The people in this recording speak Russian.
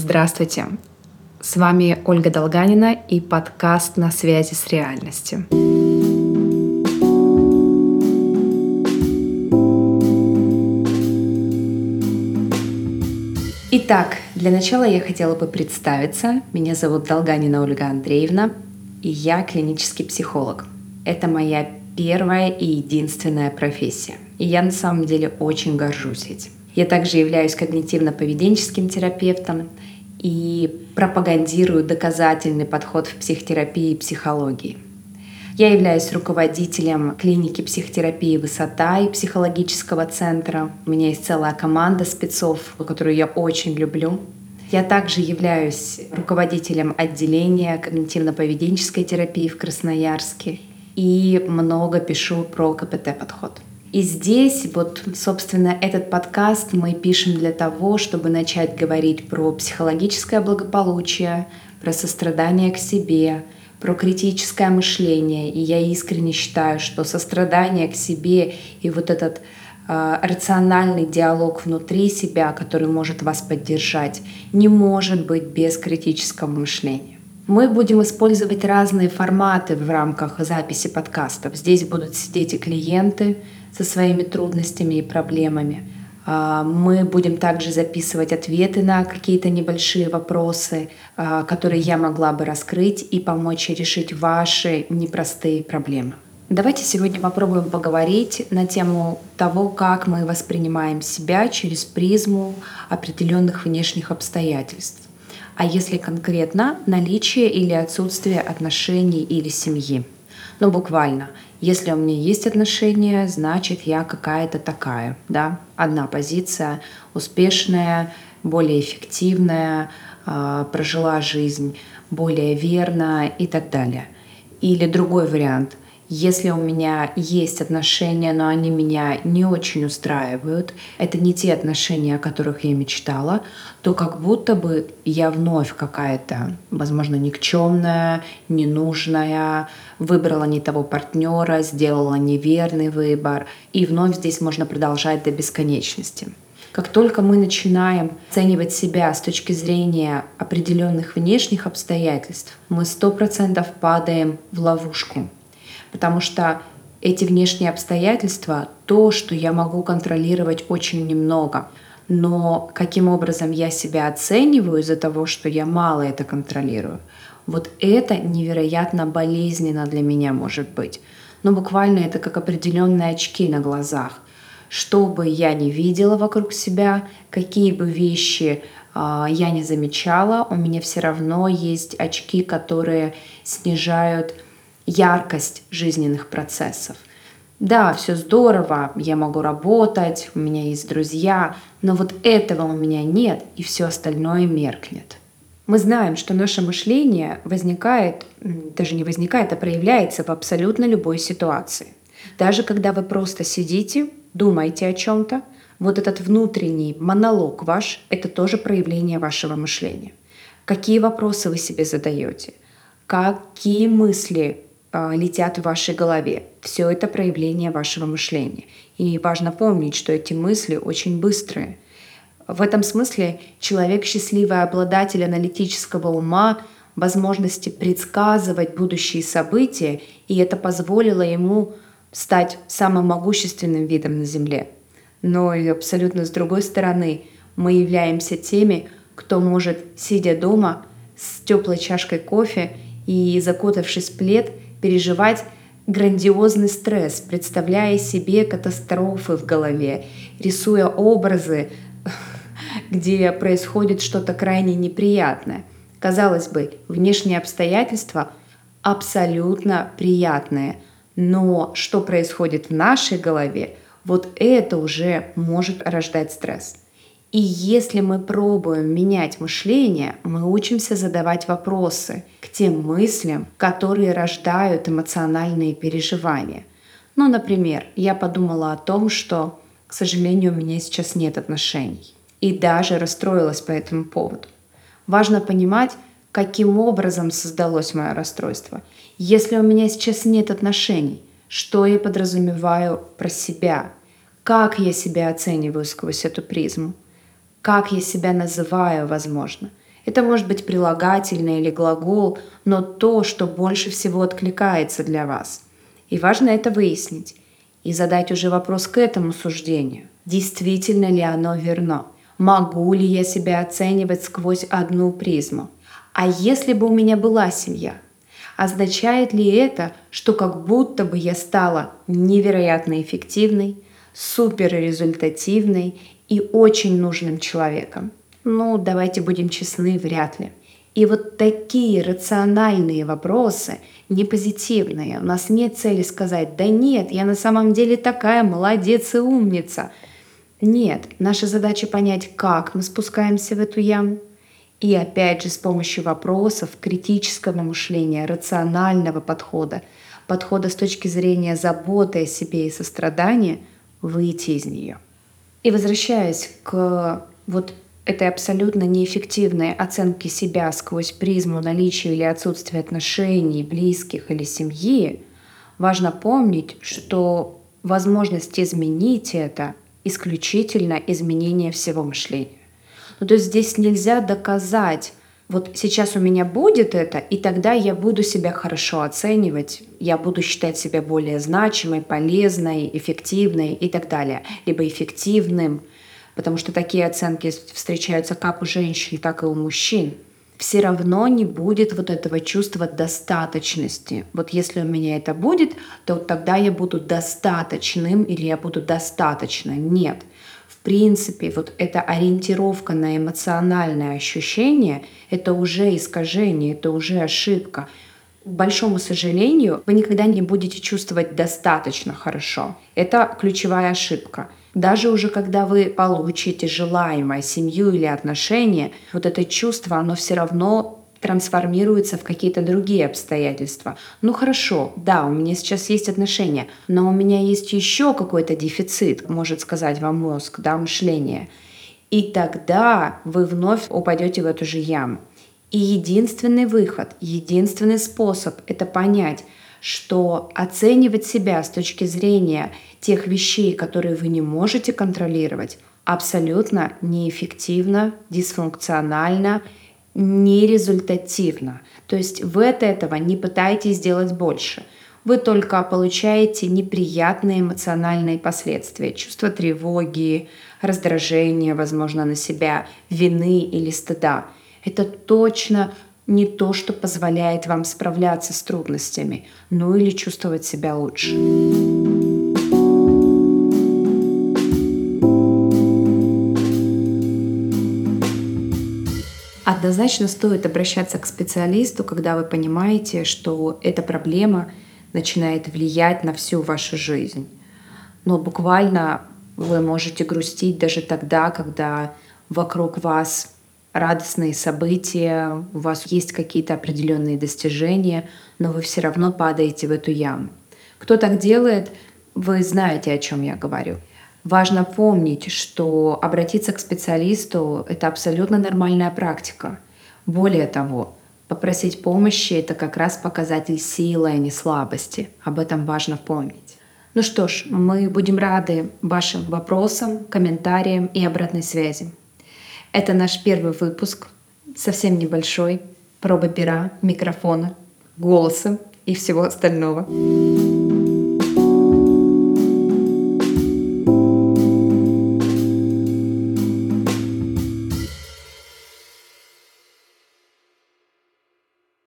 Здравствуйте! С вами Ольга Долганина и подкаст «На связи с реальностью». Итак, для начала я хотела бы представиться. Меня зовут Долганина Ольга Андреевна, и я клинический психолог. Это моя первая и единственная профессия. И я на самом деле очень горжусь этим. Я также являюсь когнитивно-поведенческим терапевтом и пропагандирую доказательный подход в психотерапии и психологии. Я являюсь руководителем клиники психотерапии «Высота» и психологического центра. У меня есть целая команда спецов, которую я очень люблю. Я также являюсь руководителем отделения когнитивно-поведенческой терапии в Красноярске и много пишу про КПТ-подход. И здесь вот, собственно, этот подкаст мы пишем для того, чтобы начать говорить про психологическое благополучие, про сострадание к себе, про критическое мышление. И я искренне считаю, что сострадание к себе и вот этот э, рациональный диалог внутри себя, который может вас поддержать, не может быть без критического мышления. Мы будем использовать разные форматы в рамках записи подкастов. Здесь будут сидеть и клиенты, со своими трудностями и проблемами. А, мы будем также записывать ответы на какие-то небольшие вопросы, а, которые я могла бы раскрыть и помочь решить ваши непростые проблемы. Давайте сегодня попробуем поговорить на тему того, как мы воспринимаем себя через призму определенных внешних обстоятельств. А если конкретно наличие или отсутствие отношений или семьи. Ну, буквально. Если у меня есть отношения, значит, я какая-то такая. Да? Одна позиция успешная, более эффективная, а, прожила жизнь более верно и так далее. Или другой вариант – если у меня есть отношения, но они меня не очень устраивают, это не те отношения, о которых я мечтала, то как будто бы я вновь какая-то, возможно, никчемная, ненужная, выбрала не того партнера, сделала неверный выбор, и вновь здесь можно продолжать до бесконечности. Как только мы начинаем оценивать себя с точки зрения определенных внешних обстоятельств, мы сто процентов падаем в ловушку потому что эти внешние обстоятельства — то, что я могу контролировать очень немного. Но каким образом я себя оцениваю из-за того, что я мало это контролирую, вот это невероятно болезненно для меня может быть. Но буквально это как определенные очки на глазах. Что бы я ни видела вокруг себя, какие бы вещи э, я не замечала, у меня все равно есть очки, которые снижают яркость жизненных процессов. Да, все здорово, я могу работать, у меня есть друзья, но вот этого у меня нет, и все остальное меркнет. Мы знаем, что наше мышление возникает, даже не возникает, а проявляется в абсолютно любой ситуации. Даже когда вы просто сидите, думаете о чем-то, вот этот внутренний монолог ваш — это тоже проявление вашего мышления. Какие вопросы вы себе задаете? Какие мысли летят в вашей голове. Все это проявление вашего мышления. И важно помнить, что эти мысли очень быстрые. В этом смысле человек счастливый обладатель аналитического ума, возможности предсказывать будущие события, и это позволило ему стать самым могущественным видом на Земле. Но и абсолютно с другой стороны, мы являемся теми, кто может, сидя дома с теплой чашкой кофе и закутавшись в плед, переживать грандиозный стресс, представляя себе катастрофы в голове, рисуя образы, где происходит что-то крайне неприятное. Казалось бы, внешние обстоятельства абсолютно приятные, но что происходит в нашей голове, вот это уже может рождать стресс. И если мы пробуем менять мышление, мы учимся задавать вопросы к тем мыслям, которые рождают эмоциональные переживания. Ну, например, я подумала о том, что, к сожалению, у меня сейчас нет отношений. И даже расстроилась по этому поводу. Важно понимать, каким образом создалось мое расстройство. Если у меня сейчас нет отношений, что я подразумеваю про себя, как я себя оцениваю сквозь эту призму – как я себя называю, возможно. Это может быть прилагательное или глагол, но то, что больше всего откликается для вас. И важно это выяснить и задать уже вопрос к этому суждению. Действительно ли оно верно? Могу ли я себя оценивать сквозь одну призму? А если бы у меня была семья? Означает ли это, что как будто бы я стала невероятно эффективной, суперрезультативной и очень нужным человеком? Ну, давайте будем честны, вряд ли. И вот такие рациональные вопросы, не позитивные, у нас нет цели сказать, да нет, я на самом деле такая молодец и умница. Нет, наша задача понять, как мы спускаемся в эту яму. И опять же с помощью вопросов, критического мышления, рационального подхода, подхода с точки зрения заботы о себе и сострадания, выйти из нее. И возвращаясь к вот этой абсолютно неэффективной оценки себя сквозь призму наличия или отсутствия отношений, близких или семьи, важно помнить, что возможность изменить это исключительно изменение всего мышления. Ну, то есть здесь нельзя доказать, вот сейчас у меня будет это, и тогда я буду себя хорошо оценивать, я буду считать себя более значимой, полезной, эффективной и так далее, либо эффективным – потому что такие оценки встречаются как у женщин, так и у мужчин, все равно не будет вот этого чувства достаточности. Вот если у меня это будет, то тогда я буду достаточным или я буду достаточно. Нет. Принципе, вот эта ориентировка на эмоциональное ощущение — это уже искажение, это уже ошибка. К большому сожалению, вы никогда не будете чувствовать достаточно хорошо. Это ключевая ошибка. Даже уже когда вы получите желаемое семью или отношения, вот это чувство, оно все равно трансформируется в какие-то другие обстоятельства. Ну хорошо, да, у меня сейчас есть отношения, но у меня есть еще какой-то дефицит, может сказать вам мозг, да, мышление. И тогда вы вновь упадете в эту же яму. И единственный выход, единственный способ это понять, что оценивать себя с точки зрения тех вещей, которые вы не можете контролировать, абсолютно неэффективно, дисфункционально, нерезультативно. То есть вы от этого не пытаетесь сделать больше. Вы только получаете неприятные эмоциональные последствия, чувство тревоги, раздражения, возможно, на себя, вины или стыда. Это точно не то, что позволяет вам справляться с трудностями, ну или чувствовать себя лучше. Однозначно стоит обращаться к специалисту, когда вы понимаете, что эта проблема начинает влиять на всю вашу жизнь. Но буквально вы можете грустить даже тогда, когда вокруг вас радостные события, у вас есть какие-то определенные достижения, но вы все равно падаете в эту яму. Кто так делает, вы знаете, о чем я говорю. Важно помнить, что обратиться к специалисту — это абсолютно нормальная практика. Более того, попросить помощи — это как раз показатель силы, а не слабости. Об этом важно помнить. Ну что ж, мы будем рады вашим вопросам, комментариям и обратной связи. Это наш первый выпуск, совсем небольшой, проба пера, микрофона, голоса и всего остального.